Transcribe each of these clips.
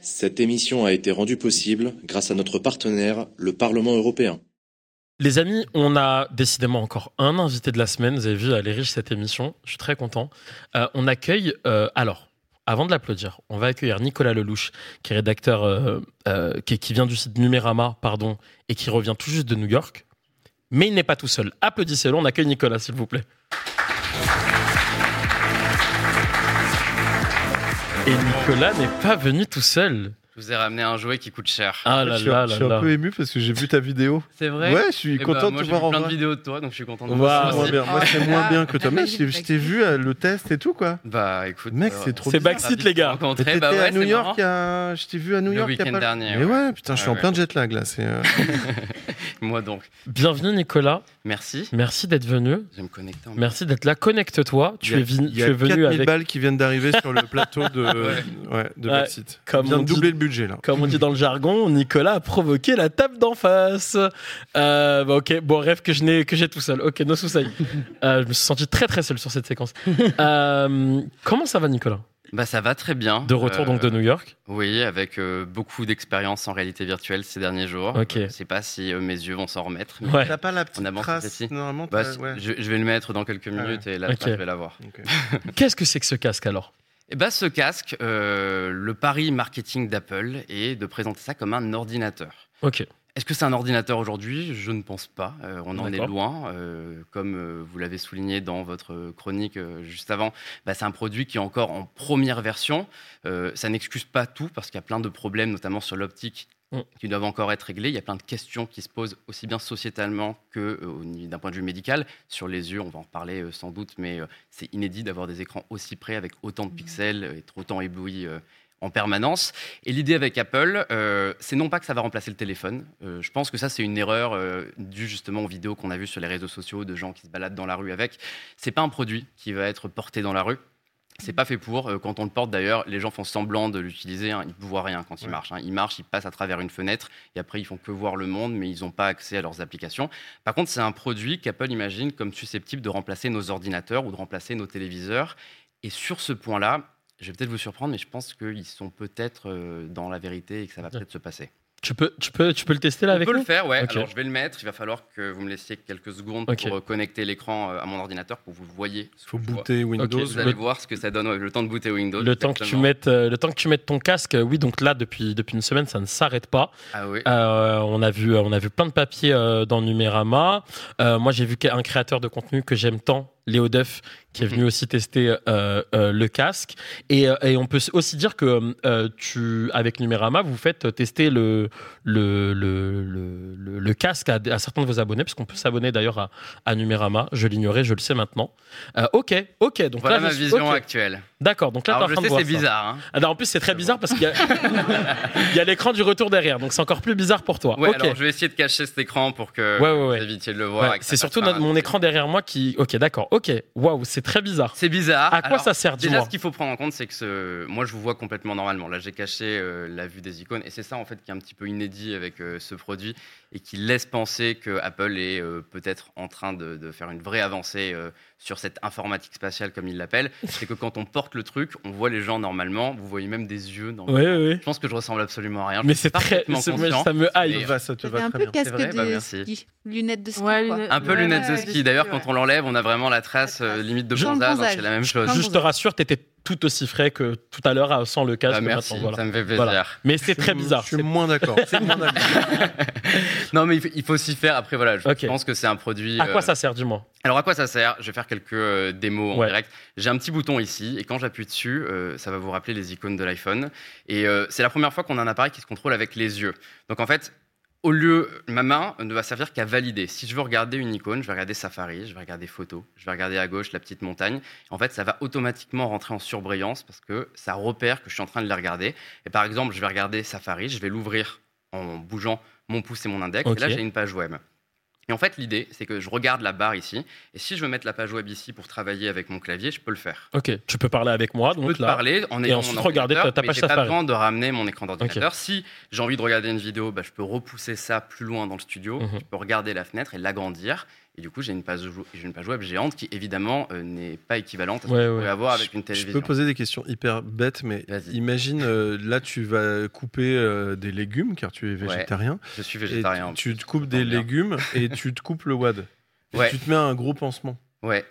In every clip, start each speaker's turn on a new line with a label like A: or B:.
A: Cette émission a été rendue possible grâce à notre partenaire, le Parlement européen.
B: Les amis, on a décidément encore un invité de la semaine. Vous avez vu, elle est riche cette émission. Je suis très content. Euh, on accueille, euh, alors, avant de l'applaudir, on va accueillir Nicolas Lelouch, qui est rédacteur, euh, qui, qui vient du site Numérama, pardon, et qui revient tout juste de New York. Mais il n'est pas tout seul. Applaudissez-le, on accueille Nicolas, s'il vous plaît. Et Nicolas n'est pas venu tout seul.
C: Je vous ai ramené un jouet qui coûte cher.
B: Ah là
D: je suis,
B: là
D: je
B: là
D: suis un
B: là.
D: peu ému parce que j'ai vu ta vidéo.
C: C'est vrai
D: Ouais, je suis
C: Eh ben,
D: content
C: moi,
D: de te
C: j'ai
D: voir
C: vu
D: en
C: plein de vidéos de toi, donc je suis content de
B: Waouh.
C: voir
D: C'est
C: ça
D: moins
C: aussi.
D: bien. Moi, c'est moins bien que toi.
E: Ah,
D: Mais
E: j'ai
D: je
E: vu
D: t'ai- je t'ai vu euh, le test et tout, quoi.
C: Bah écoute,
D: Mec,
C: euh,
D: c'est trop
B: C'est backseat, les gars.
D: T'étais
C: bah ouais,
D: à New York, je t'ai vu à New
C: Le
D: York. a
C: week-end dernier,
D: Mais
C: ouais.
D: putain, je suis en
C: ouais.
D: plein jet lag là. C'est.
C: Moi donc.
B: Bienvenue Nicolas.
C: Merci.
B: Merci d'être venu.
C: Je me connecter. en-
B: Merci d'être là. Connecte-toi. Tu es, venu-
D: Il
B: tu
D: y a
B: es venu
D: 4000
B: avec,
D: balles qui viennent d'arriver sur le plateau de,
C: Ouais.
D: de
B: Ouais,
D: Backseat.
B: comme
D: On vient
B: on
D: de
B: dit-
D: doubler le budget là.
B: comme on dit dans le jargon, Nicolas a provoqué la table d'en face. Euh, bah, ok, bon rêve que je n'ai que j'ai tout seul. Ok, no soucis. Euh, je me suis senti très très seul sur cette séquence. Euh, comment ça va Nicolas?
C: Bah ça va très bien.
B: De retour donc de
C: Euh,
B: New York.
C: Oui, avec euh, beaucoup d'expérience en réalité virtuelle ces derniers jours.
B: Ok.
C: Je sais pas si euh, mes yeux vont s'en remettre. mais-
B: Ouais.
D: T'as pas la petite
C: On
D: trace normalement
C: Bah,
D: ouais.
C: je, je vais le mettre dans quelques
D: Ah
C: minutes et là
B: Ok.
C: je vais l'avoir.
B: Qu'est-ce que c'est que ce casque alors?
C: Et bah ce casque, euh, le pari marketing d'Apple est de présenter ça comme un ordinateur.
B: Ok.
C: Est-ce que c'est un ordinateur aujourd'hui? Je ne pense pas. Euh, on en est loin. Euh, comme euh, vous l'avez souligné dans votre chronique juste avant, bah, c'est un produit qui est encore en première version. Ça n'excuse pas tout parce qu'il y a plein de problèmes, notamment sur l'optique,
B: Mm.
C: qui doivent encore être réglés. Il y a plein de questions qui se posent aussi bien sociétalement que d'un point de vue médical. Sur les yeux, on va en reparler sans doute, mais c'est inédit d'avoir des écrans aussi près avec autant de pixels et être autant ébloui en permanence. Et l'idée avec Apple, euh, c'est non pas que ça va remplacer le téléphone. Euh, je pense que ça, c'est une erreur euh, due justement aux vidéos qu'on a vues sur les réseaux sociaux de gens qui se baladent dans la rue avec. C'est pas un produit qui va être porté dans la rue. C'est pas fait pour. Quand on le porte d'ailleurs, les gens font semblant de l'utiliser. hein. Ils ne voient rien quand ils
D: Ouais.
C: marchent. hein. Ils marchent, ils passent à travers une fenêtre et après ils font que voir le monde, mais ils n'ont pas accès à leurs applications. Par contre, c'est un produit qu'Apple imagine comme susceptible de remplacer nos ordinateurs ou de remplacer nos téléviseurs. Et sur ce point-là, je vais peut-être vous surprendre, mais je pense qu'ils sont peut-être euh, dans la vérité et que ça va peut-être se passer.
B: tu peux, tu, peux, tu peux le tester là
C: On
B: avec nous
C: le faire, ouais. Alors je vais le mettre. Il va falloir que vous me laissiez quelques secondes pour euh, connecter l'écran euh, à mon ordinateur pour que vous voyez. ce
D: Faut
C: je vois.
D: booter Windows.
C: Vous allez voir ce que ça donne ouais, le temps de booter Windows.
B: le temps, que tu mettes, euh, le temps que tu mettes ton casque, oui, donc là, depuis, depuis une semaine, ça ne s'arrête pas.
C: Ah oui.
B: Euh, on, a vu, on a vu plein de papiers euh, dans Numérama. Euh, moi, j'ai vu un créateur de contenu que j'aime tant, Léo Duff, qui est
C: Mhm.
B: venu aussi tester euh, euh, le casque. Et, euh, et on peut aussi dire que euh, tu, avec Numérama, vous faites tester le, le, le, le, casque à, à certains de vos abonnés, parce qu'on peut s'abonner d'ailleurs à, à Numérama. Je l'ignorais, je le sais maintenant. Ok, ok. Donc
C: voilà
B: là,
C: ma vision actuelle.
B: D'accord, donc là,
C: Alors je sais, c'est bizarre. hein.
B: Ah, non, en plus, c'est très bizarre parce qu'il y a, l'écran du retour derrière, donc c'est encore plus bizarre pour toi.
C: Ouais, alors je vais essayer de cacher cet écran pour que
B: Ouais, ouais, ouais.
C: vous évitiez de le voir.
B: C'est surtout notre- mon écran derrière moi qui. Ok, d'accord. Ok. Waouh, c'est très bizarre.
C: C'est bizarre.
B: À quoi
C: Alors,
B: ça sert,
C: Déjà, ce qu'il faut prendre en compte, c'est que ce... moi, je vous vois complètement normalement. Là, j'ai caché euh, la vue des icônes. Et c'est ça, en fait, qui est un petit peu inédit avec euh, ce produit et qui laisse penser que Apple est euh, peut-être en train de, de faire une vraie avancée sur cette informatique spatiale, comme il l'appelle. C'est que quand on porte le truc, on voit les gens normalement. Vous voyez même des yeux. Dans...
B: Oui, oui, oui.
C: Je pense que je ressemble absolument à rien.
B: Mais c'est très.
C: conscient.
B: Ça me
D: Ça
B: hype.
D: te va, ça te va
E: un
D: très
E: peu
D: bien.
E: casque
C: C'est vrai Bah,
E: de
C: merci.
E: ski. Lunettes de ski.
F: Ouais,
E: quoi.
C: Un peu
F: Ouais,
C: lunettes de
F: ouais,
C: ski. D'ailleurs,
E: ouais.
C: quand on l'enlève, on a vraiment la trace euh, limite de
E: Jean
C: bronzage. C'est la même chose.
B: Je te rassure, t'étais tout aussi frais que tout à l'heure sans le casque.
C: Ah, merci,
B: voilà.
C: ça me fait plaisir.
B: Voilà. Mais c'est très bizarre.
D: Je suis moins d'accord. Moins.
C: Non, mais il faut, il faut s'y faire. Après, voilà, je pense que c'est un produit.
B: À quoi
C: euh,
B: ça sert, dis-moi
C: Alors, à quoi ça sert? Je vais faire quelques euh, démos en direct. J'ai un petit bouton ici, et quand j'appuie dessus, euh, ça va vous rappeler les icônes de l'iPhone. Et euh, c'est la première fois qu'on a un appareil qui se contrôle avec les yeux. Donc, en fait, au lieu, ma main ne va servir qu'à valider. Si je veux regarder une icône, je vais regarder Safari, je vais regarder Photos, je vais regarder à gauche la petite montagne. En fait, ça va automatiquement rentrer en surbrillance parce que ça repère que je suis en train de les regarder. Et par exemple, je vais regarder Safari, je vais l'ouvrir en bougeant mon pouce et mon index. Et là, j'ai une page web. Et en fait, l'idée, c'est que je regarde la barre ici. Et si je veux mettre la page web ici pour travailler avec mon clavier, je peux le faire.
B: Ok, tu peux parler avec moi.
C: Je peux
B: Donc
C: te
B: là,
C: parler en
B: Et
C: ayant
B: ensuite
C: mon
B: regarder ta-
C: mais
B: page
C: j'ai pas besoin de ramener mon écran d'ordinateur. Si j'ai envie de regarder une vidéo, bah, je peux repousser ça plus loin dans le studio.
B: Mhm.
C: Je peux regarder la fenêtre et l'agrandir. Et du coup, j'ai une page, une web géante qui, évidemment, euh, n'est pas équivalente à ce
B: Ouais,
C: vous
B: ouais.
C: avoir avec
D: Je-
C: une
D: Je
C: télévision.
D: peux poser des questions hyper bêtes, mais imagine, euh, là, tu vas couper euh, des légumes, car tu es végétarien.
C: Je suis
D: et
C: végétarien.
D: tu, tu te coupes des légumes et tu te coupes le wad. Et tu te mets un gros pansement.
C: Ouais.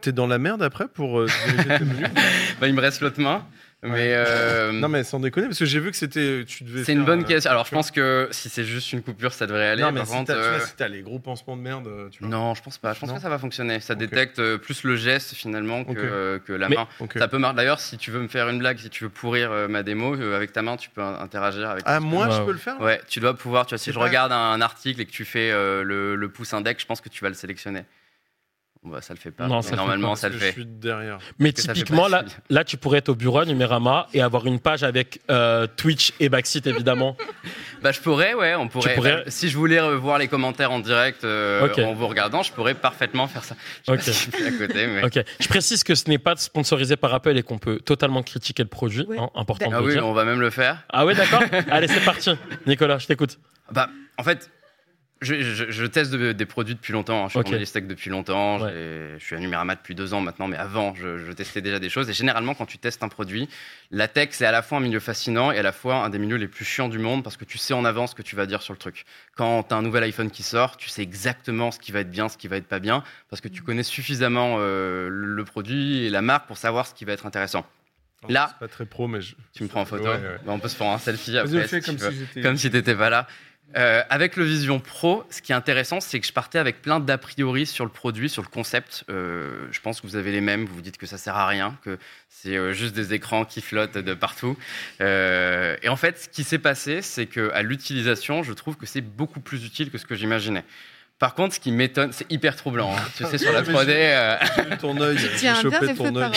D: T'es dans la merde après pour euh,
C: Bah, il me reste l'autre main. Mais euh,
D: Non, mais sans déconner, parce que j'ai vu que c'était. Tu devais
C: c'est une bonne
D: euh,
C: question. Alors, je pense que si c'est juste une coupure, ça devrait aller.
D: Non, mais
C: Par
D: si
C: contre,
D: t'as tu vois,
C: euh,
D: si t'as les gros pansements de merde, tu vois.
C: non, je pense pas. Je pense
D: Non
C: que ça va fonctionner. Ça détecte plus le geste finalement que, que la
B: Mais-
C: main. Ça peut marcher. D'ailleurs, si tu veux me faire une blague, si tu veux pourrir euh, ma démo, euh, avec ta main, tu peux in- interagir avec.
D: Ah, moi, je peux le faire
C: Ouais, tu dois pouvoir. Tu vois, si je
D: pas-
C: regarde un article et que tu fais euh, le, le pouce index, je pense que tu vas le sélectionner. Bah, ça le fait pas.
B: Non,
C: mais
B: ça le fait
C: normalement, ça le fait.
D: Je suis derrière.
B: Mais typiquement, là, là, tu pourrais être au bureau à Numérama et avoir une page avec euh, Twitch et Backseat, évidemment.
C: Bah, je pourrais, ouais, on pourrait.
B: pourrais-
C: bah, si je voulais revoir les commentaires en direct euh, en vous regardant, je pourrais parfaitement faire ça. Je
B: Ok.
C: si je suis à côté, mais.
B: Ok. Je précise que ce n'est pas sponsorisé par Apple et qu'on peut totalement critiquer le produit.
E: Ouais.
B: hein, important de
C: Ah oui,
B: dire.
C: on va même le faire.
B: Ah ouais, d'accord. Allez, c'est parti. Nicolas, je t'écoute.
C: Bah, en fait, je, je- je teste de- des produits depuis longtemps. hein. Je suis
B: Ok.
C: journaliste tech depuis longtemps.
B: Ouais.
C: Je suis à Numérama depuis deux ans maintenant, mais avant, je, je testais déjà des choses. Et généralement, quand tu testes un produit, la tech, c'est à la fois un milieu fascinant et à la fois un des milieux les plus chiants du monde parce que tu sais en avance ce que tu vas dire sur le truc. Quand tu as un nouvel iPhone qui sort, tu sais exactement ce qui va être bien, ce qui va être pas bien, parce que tu connais suffisamment euh, le produit et la marque pour savoir ce qui va être intéressant. Là-
D: pas très pro, mais je.
C: Tu me prends en photo
D: Ouais, ouais.
C: Bah, On peut se faire un selfie après. si
D: comme
C: tu
D: si
C: comme si tu n'étais pas là. Euh, avec le Vision Pro, ce qui est intéressant, c'est que je partais avec plein d'a priori sur le produit, sur le concept. Euh, je pense que vous avez les mêmes. Vous vous dites que ça sert à rien, que c'est euh, juste des écrans qui flottent de partout. Euh, et en fait, ce qui s'est passé, c'est que à l'utilisation, je trouve que c'est beaucoup plus utile que ce que j'imaginais. Par contre, ce qui m'étonne, c'est hyper troublant. hein. Tu sais, sur la
D: Mais
C: 3D. euh,
D: ton œil.
E: Tu
D: j'ai chopé ton œil.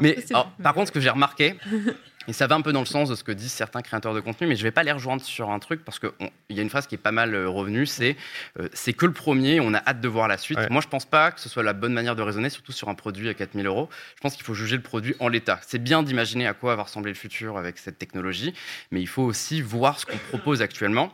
C: Mais alors, par contre, ce que j'ai remarqué, et ça va un peu dans le sens de ce que disent certains créateurs de contenu, mais je vais pas les rejoindre sur un truc parce qu'il y a une phrase qui est pas mal euh, revenue, c'est euh, c'est que le premier, on a hâte de voir la suite.
D: Ouais.
C: Moi, je pense pas que ce soit la bonne manière de raisonner, surtout sur un produit à 4000 euros. Je pense qu'il faut juger le produit en l'état. C'est bien d'imaginer à quoi va ressembler le futur avec cette technologie, mais il faut aussi voir ce qu'on propose actuellement.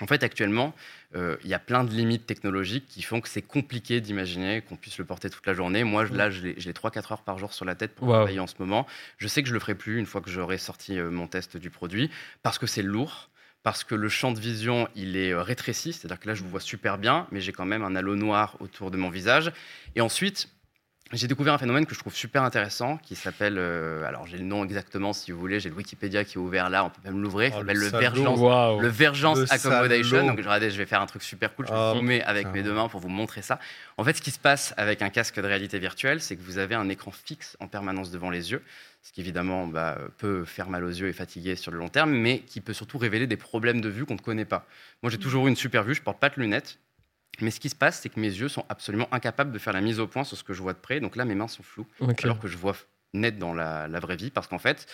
C: En fait, actuellement, euh, il y a plein de limites technologiques qui font que c'est compliqué d'imaginer qu'on puisse le porter toute la journée. Moi, je- là, je l'ai je l'ai 3-4 heures par jour sur la tête pour
B: Wow.
C: travailler en ce moment. Je sais que je le ferai plus une fois que j'aurai sorti euh, mon test du produit, parce que c'est lourd, parce que le champ de vision, il est euh, rétréci, c'est-à-dire que là, je vous vois super bien, mais j'ai quand même un halo noir autour de mon visage. Et ensuite, j'ai découvert un phénomène que je trouve super intéressant, qui s'appelle, euh, alors j'ai le nom exactement si vous voulez, j'ai le Wikipédia qui est ouvert là, on peut même l'ouvrir, il
D: Oh,
C: s'appelle
D: le.
C: Vergence
B: Waouh.
C: le Vergence
D: Le
C: Accommodation.
D: salaud.
C: Donc, regardez, je vais faire un truc super cool. Je vais
D: Ah,
C: zoomer avec mes deux mains pour vous montrer ça. En fait, ce qui se passe avec un casque de réalité virtuelle, c'est que vous avez un écran fixe en permanence devant les yeux, ce qui évidemment bah, peut faire mal aux yeux et fatiguer sur le long terme, mais qui peut surtout révéler des problèmes de vue qu'on ne connaît pas. Moi, j'ai toujours eu une super vue, je porte pas de lunettes. Mais ce qui se passe, c'est que mes yeux sont absolument incapables de faire la mise au point sur ce que je vois de près. Donc là, mes mains sont floues alors que je vois net dans la, la vraie vie, parce qu'en fait,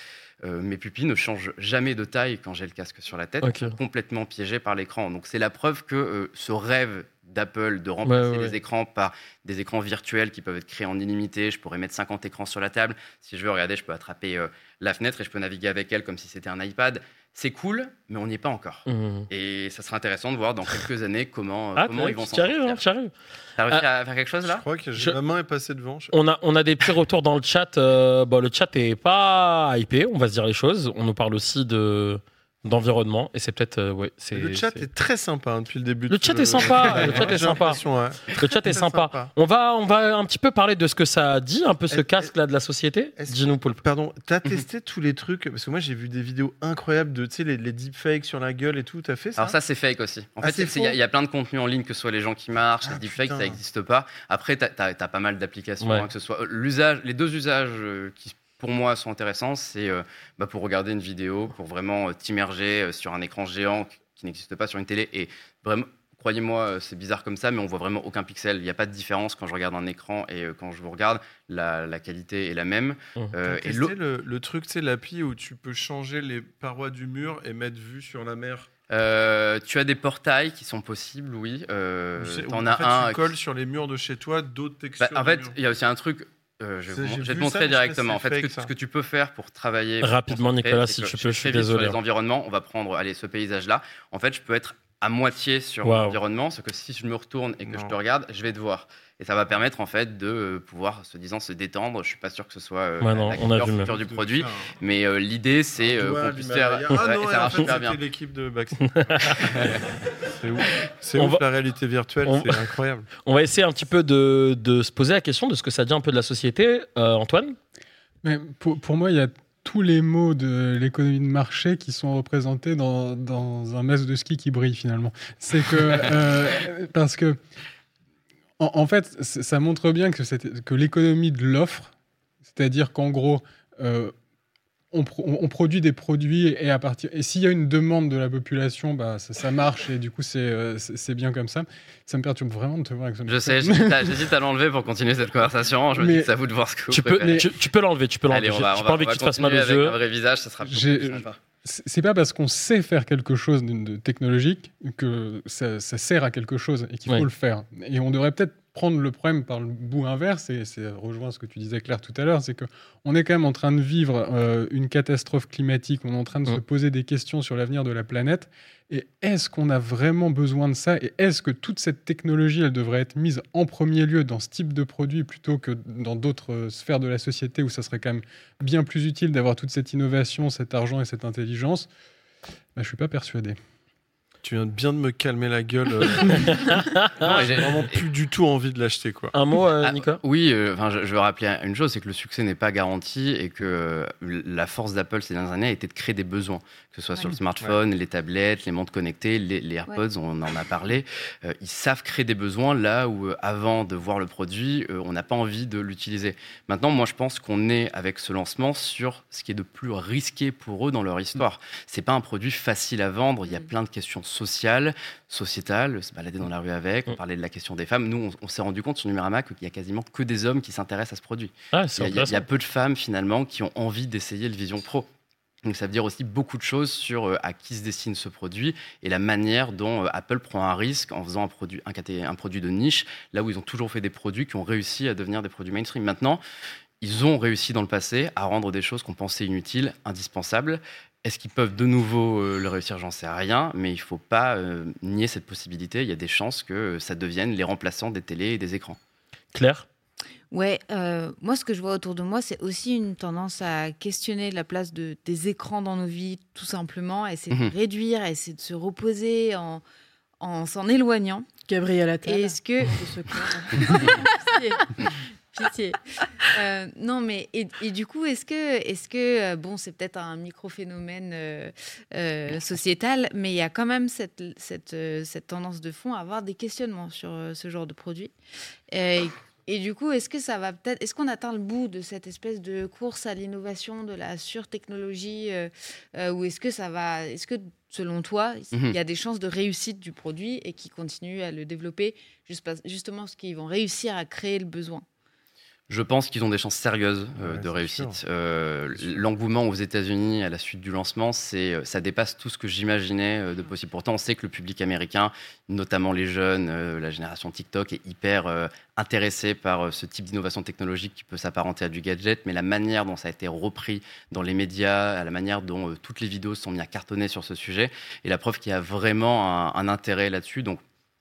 C: euh, mes pupilles ne changent jamais de taille quand j'ai le casque sur la tête,
B: Ok.
C: Elles sont complètement piégées par l'écran. Donc c'est la preuve que euh, ce rêve d'Apple de remplacer
B: Ouais, ouais,
C: les écrans par des écrans virtuels qui peuvent être créés en illimité, je pourrais mettre 50 écrans sur la table, si je veux, regarder, je peux attraper euh, la fenêtre et je peux naviguer avec elle comme si c'était un iPad. C'est cool, mais on n'y est pas encore.
B: Mmh.
C: Et ça sera intéressant de voir dans quelques années comment, euh,
B: Ah,
C: comment ils vont
B: tu
C: s'en
B: arrives, hein,
C: sortir.
B: tu arrives.
C: T'as réussi à faire quelque chose
D: Je
C: là
D: crois que j'ai-
B: Je-
D: ma main est passée devant. Je-
B: On a, on a des petits retours dans le chat. euh, bon, le chat est pas hypé, on va se dire les choses. On nous parle aussi de d'environnement et c'est peut-être euh, ouais, c'est
D: Le chat est très sympa hein, depuis le début.
B: Le chat est sympa, le chat est sympa.
D: ouais.
B: le chat est sympa. On va on va un petit peu parler de ce que ça dit un peu ce casque là de la société. Dis-nous Poulpe.
D: Pardon, t'as testé tous les trucs? Parce que moi j'ai vu des vidéos incroyables de tu sais, les, les deepfakes sur la gueule et tout. T'as fait ça?
C: Alors ça, c'est fake aussi. En
D: Ah,
C: fait, il y, a- y plein de contenus en ligne, que ce soit les gens qui marchent,
D: Ah,
C: les deepfakes,
D: putain.
C: ça n'existe pas. Après, tu as, pas mal d'applications,
B: Ouais.
C: hein, que ce soit euh, l'usage, les deux usages euh, qui pour moi sont intéressants, c'est euh, bah, pour regarder une vidéo, pour vraiment euh, t'immerger euh, sur un écran géant qui- n'existe pas sur une télé et vraiment. Croyez-moi, euh, c'est bizarre comme ça, mais on voit vraiment aucun pixel. Il n'y a pas de différence quand je regarde un écran et euh, quand je vous regarde. La, la qualité est la même.
B: Mmh.
C: Euh, et
D: le, le truc, tu sais, l'appli où tu peux changer les parois du mur et mettre vue sur la mer.
C: Euh, tu as des portails qui sont possibles, oui. Euh,
D: en
C: as
D: fait,
C: un.
D: tu colles sur les murs de chez toi d'autres textures.
C: Bah, en
D: de
C: fait, il y a aussi un truc. Euh, je, vais vous-
D: j'ai
C: je vais te montrer
D: ça,
C: directement. En fait, ce que, ce tu peux faire pour travailler.
B: Rapidement, Nicolas, si tu peux, je suis désolé,
C: Sur
B: hein.
C: les environnements, on va prendre allez, ce paysage-là. En fait, je peux être à moitié sur l'environnement, c'est que si je me retourne et que je te regarde, je vais te voir. Et ça va permettre en fait de euh, pouvoir, se disant, se détendre. Je suis pas sûr que ce soit euh,
B: Ouais, non,
C: la
B: on a vu,
C: future du produit, mais euh, l'idée c'est euh, qu'on puisse faire.
D: Ah non,
C: ça
D: en
C: marche
D: fait,
C: super
D: c'était
C: bien.
D: l'équipe de Baxter. c'est ouf, c'est
B: On
D: ouf
B: va-
D: la réalité virtuelle,
B: on-
D: c'est incroyable.
B: On va essayer un petit peu de, de se poser la question de ce que ça dit un peu de la société. Euh, Antoine
E: Mais pour, pour moi, il y a tous les mots de l'économie de marché qui sont représentés dans, dans un masque de ski qui brille finalement. C'est que euh, parce que en, en fait, ça montre bien que, c'est- que l'économie de l'offre, c'est-à-dire qu'en gros, euh, on, pro- on- on produit des produits et à partir et s'il y a une demande de la population, bah ça, ça marche et du coup c'est euh, bien comme ça. Ça me perturbe vraiment de te voir avec ce
C: Je sais, j'hésite à, l'enlever pour continuer cette conversation. Je me dis
E: Mais-
C: c'est à vous de voir ce que vous
B: tu peux,
C: préférez.
B: tu, tu peux l'enlever, tu peux l'enlever.
C: Allez, on
B: J'ai pas envie que tu te fasses mal aux yeux.
C: un vrai visage, ça sera plus sympa.
E: c'est pas parce qu'on sait faire quelque chose de, de technologique que ça, ça sert à quelque chose et qu'il faut
B: Oui.
E: le faire. Et on devrait peut-être prendre le problème par le bout inverse, et c'est rejoint ce que tu disais Claire tout à l'heure, c'est que on est quand même en train de vivre euh, une catastrophe climatique, on est en train de se
B: Mm.
E: poser des questions sur l'avenir de la planète, et est-ce qu'on a vraiment besoin de ça, et est-ce que toute cette technologie, elle devrait être mise en premier lieu dans ce type de produit plutôt que dans d'autres euh, sphères de la société où ça serait quand même bien plus utile d'avoir toute cette innovation, cet argent et cette intelligence? Bah, Je suis pas persuadé.
D: Tu viens de bien de me calmer la gueule. euh, J'ai vraiment plus du tout envie de l'acheter, quoi.
B: Un mot, euh,
C: Ah, Oui, euh, enfin, je, je veux rappeler une chose, c'est que le succès n'est pas garanti et que euh, la force d'Apple ces dernières années a été de créer des besoins, que ce soit sur le smartphone, les tablettes, les montres connectées, les, les AirPods, on en a parlé. Euh, ils savent créer des besoins là où, euh, avant de voir le produit, euh, on n'a pas envie de l'utiliser. Maintenant, moi, je pense qu'on est avec ce lancement sur ce qui est de plus risqué pour eux dans leur histoire. C'est pas un produit facile à vendre. Il y a
F: Mm.
C: plein de questions sociales, sociétales, se balader dans la rue avec. On
B: Mm.
C: parlait de la question des femmes. Nous, on, on s'est rendu compte sur Numérama qu'il y a quasiment que des hommes qui s'intéressent à ce produit.
B: Ah,
C: Il y, a, il y a- peu de femmes finalement qui ont envie d'essayer le Vision Pro. Donc ça veut dire aussi beaucoup de choses sur euh, à qui se destine ce produit et la manière dont euh, Apple prend un risque en faisant un produit, un produit de niche, là où ils ont toujours fait des produits qui ont réussi à devenir des produits mainstream. Maintenant, ils ont réussi dans le passé à rendre des choses qu'on pensait inutiles, indispensables. Est-ce qu'ils peuvent de nouveau euh, le réussir J'en sais rien, mais il ne faut pas euh, nier cette possibilité. Il y a des chances que euh, ça devienne les remplaçants des télés et des écrans.
B: Claire?
F: Ouais, euh, moi ce que je vois autour de moi, c'est aussi une tendance à questionner la place de, des écrans dans nos vies, tout simplement, à essayer
C: Mhm.
F: de réduire, à essayer de se reposer en, en s'en éloignant.
G: Gabriel Attal.
F: est-ce que... Pitié. Euh, non, mais et, et du coup, est-ce que, est-ce que euh, bon, c'est peut-être un micro-phénomène euh, euh, sociétal, mais il y a quand même cette, cette, cette tendance de fond à avoir des questionnements sur ce genre de produit. Et, et du coup, est-ce que ça va peut-être, est-ce qu'on atteint le bout de cette espèce de course à l'innovation, de la surtechnologie, euh, euh, ou est-ce que ça va, est-ce que selon toi, il
C: Mhm.
F: y a des chances de réussite du produit et qui continuent à le développer juste parce- justement parce qu'ils vont réussir à créer le besoin?
C: Je pense qu'ils ont des chances sérieuses euh,
D: Ouais,
C: de réussite. Euh. L'engouement aux États-Unis à la suite du lancement, c'est, euh, ça dépasse tout ce que j'imaginais de possible. Pourtant, on sait que le public américain, notamment les jeunes, euh, la génération TikTok, est hyper intéressé par ce type d'innovation technologique qui peut s'apparenter à du gadget, mais la manière dont ça a été repris dans les médias, à la manière dont toutes les vidéos sont mises à cartonner sur ce sujet, est la preuve qu'il y a vraiment un, un intérêt là-dessus. Donc,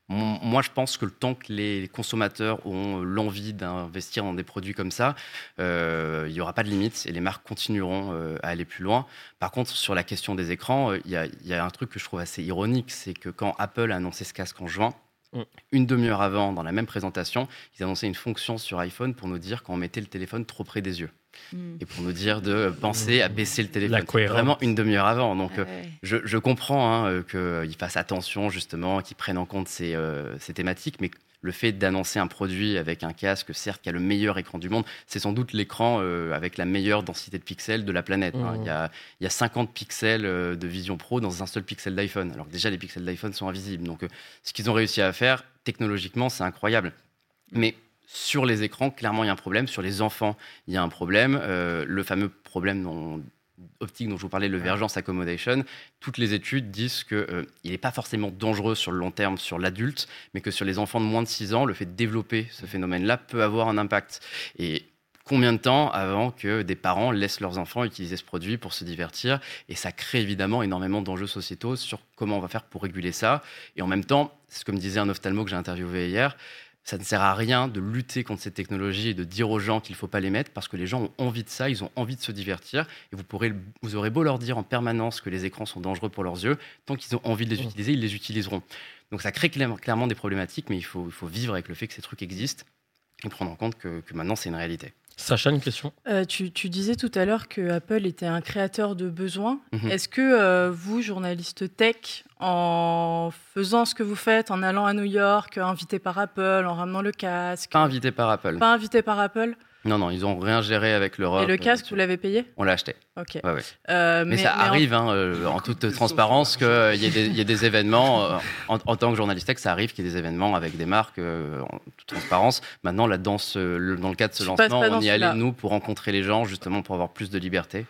C: moi, je pense que le temps que les consommateurs ont l'envie d'investir dans des produits comme ça, euh, il n'y aura pas de limite et les marques continueront euh, à aller plus loin. Par contre, sur la question des écrans, euh, il y, il y a un truc que je trouve assez ironique, c'est que quand Apple a annoncé ce casque en juin,
B: Mm.
C: une demi-heure avant, dans la même présentation, ils annonçaient une fonction sur iPhone pour nous dire qu'on mettait le téléphone trop près des yeux
F: Hmm.
C: et pour nous dire de penser à baisser le téléphone. Vraiment une demi-heure avant. Donc, euh,
F: Ouais.
C: je, je comprends hein, euh, qu'ils fassent attention, justement, qu'ils prennent en compte ces, euh, ces thématiques, mais le fait d'annoncer un produit avec un casque, certes, qui a le meilleur écran du monde, c'est sans doute l'écran euh, avec la meilleure densité de pixels de la planète. hein.
B: Mhm.
C: Il, y a, il y a 50 pixels euh, de Vision Pro dans un seul pixel d'iPhone, alors que déjà les pixels d'iPhone sont invisibles. Donc, euh, ce qu'ils ont réussi à faire, technologiquement, c'est incroyable. Mais sur les écrans, clairement, il y a un problème. Sur les enfants, il y a un problème. Le fameux problème dont- optique dont je vous parlais, le Vergence Accommodation, toutes les études disent qu'il n'est pas forcément dangereux sur le long terme sur l'adulte, mais que sur les enfants de moins de 6 ans, le fait de développer ce phénomène-là peut avoir un impact. Et combien de temps avant que des parents laissent leurs enfants utiliser ce produit pour se divertir? Et ça crée évidemment énormément d'enjeux sociétaux sur comment on va faire pour réguler ça. Et en même temps, c'est ce que me disait un ophtalmo que j'ai interviewé hier, ça ne sert à rien de lutter contre ces technologies et de dire aux gens qu'il ne faut pas les mettre parce que les gens ont envie de ça, ils ont envie de se divertir. Et vous, pourrez, vous aurez beau leur dire en permanence que les écrans sont dangereux pour leurs yeux, tant qu'ils ont envie de les utiliser, ils les utiliseront. Donc ça crée clairement des problématiques, mais il faut, il faut vivre avec le fait que ces trucs existent et prendre en compte que, que maintenant c'est une réalité.
B: Sacha, une question
G: euh, tu, tu, disais tout à l'heure que Apple était un créateur de besoins.
C: Mhm.
G: Est-ce que euh, vous, journaliste tech, en faisant ce que vous faites, en allant à New York, invité par Apple, en ramenant le casque,
C: Pas invité par Apple.
G: pas invité par Apple,
C: Non, non, ils ont rien géré avec l'Europe.
G: et le casque,
C: Euh,
G: vous l'avez payé?
C: On l'a acheté.
G: Ok.
C: Ouais, ouais.
G: Euh,
C: Mais, ça arrive, hein, euh, en toute transparence, qu'il y, ait des- il y ait des événements. en, en tant que journaliste tech, ça arrive qu'il y ait des événements avec des marques euh, en toute transparence. Maintenant, là, dans, ce- le- dans le cadre de ce lancement, on y allait, nous, pour rencontrer les gens, justement, pour avoir plus de liberté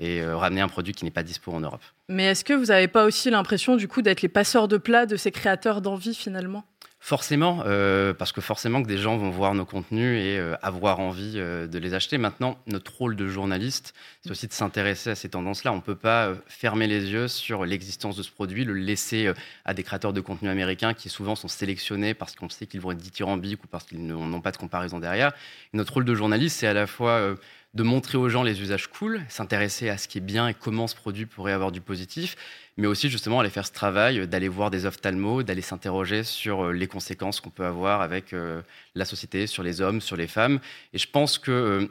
C: et euh, ramener un produit qui n'est pas dispo en Europe.
G: Mais est-ce que vous n'avez pas aussi l'impression, du coup, d'être les passeurs de plats de ces créateurs d'envie, finalement?
C: Forcément, euh, parce que forcément que des gens vont voir nos contenus et euh, avoir envie euh, de les acheter. Maintenant, notre rôle de journaliste, c'est aussi de s'intéresser à ces tendances-là. On ne peut pas fermer les yeux sur l'existence de ce produit, le laisser à des créateurs de contenu américains qui souvent sont sélectionnés parce qu'on sait qu'ils vont être dithyrambiques ou parce qu'ils n'ont pas de comparaison derrière. Notre rôle de journaliste, c'est à la fois de montrer aux gens les usages cool, s'intéresser à ce qui est bien et comment ce produit pourrait avoir du positif, mais aussi justement aller faire ce travail, euh, d'aller voir des ophtalmos, d'aller s'interroger sur euh, les conséquences qu'on peut avoir avec euh, la société, sur les hommes, sur les femmes. Et je pense que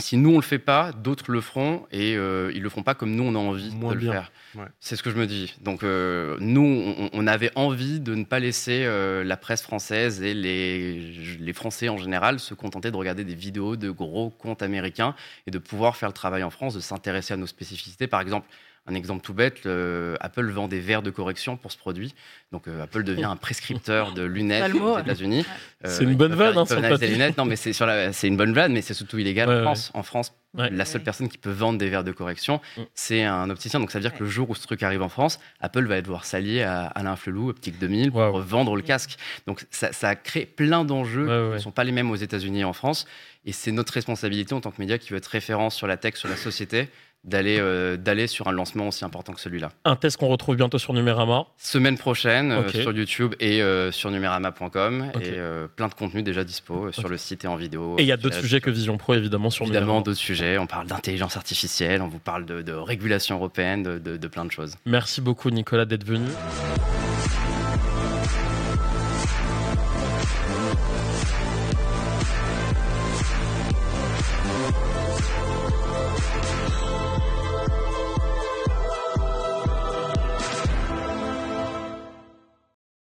C: si nous on le fait pas, d'autres le feront et euh, ils le feront pas comme nous on a envie
D: Moins
C: de le
D: bien.
C: faire.
D: Ouais.
C: C'est ce que je me dis. Donc euh, nous on, on avait envie de ne pas laisser euh, la presse française et les, les Français en général se contenter de regarder des vidéos de gros comptes américains et de pouvoir faire le travail en France, de s'intéresser à nos spécificités. Par exemple, un exemple tout bête, le- Apple vend des verres de correction pour ce produit. Donc euh, Apple devient un prescripteur de lunettes aux. États-Unis.
B: C'est
C: Euh,
B: une
C: ils
B: bonne vanne, hein,
C: lunettes. Non, mais c'est sur la- c'est une bonne vanne, mais c'est surtout illégal
B: Ouais,
C: en
B: ouais.
C: France. En France,
B: Ouais.
C: la seule
F: Ouais.
C: personne qui peut vendre des verres de correction,
B: Mm.
C: c'est un opticien. Donc ça veut dire que le jour où ce truc arrive en France, Apple va devoir s'allier à Alain Flelou, Optique 2000, pour vendre le casque. Donc ça, ça crée plein d'enjeux
B: Ouais, ouais.
C: qui ne sont pas les mêmes aux États-Unis et en France. Et c'est notre responsabilité en tant que média qui veut être référence sur la tech, sur la société, d'aller euh, d'aller sur un lancement aussi important que celui-là.
B: Un test qu'on retrouve bientôt sur Numérama.
C: Semaine prochaine euh, sur YouTube et euh, sur numerama.com
B: Ok.
C: et plein de contenus déjà dispo sur le site et en vidéo.
B: Et il y a d'autres sujets que Vision Pro, évidemment, sur
C: Évidemment,
B: Numérama.
C: d'autres sujets. On parle d'intelligence artificielle, on vous parle de, de régulation européenne, de, de- de plein de choses.
B: Merci beaucoup, Nicolas, d'être venu.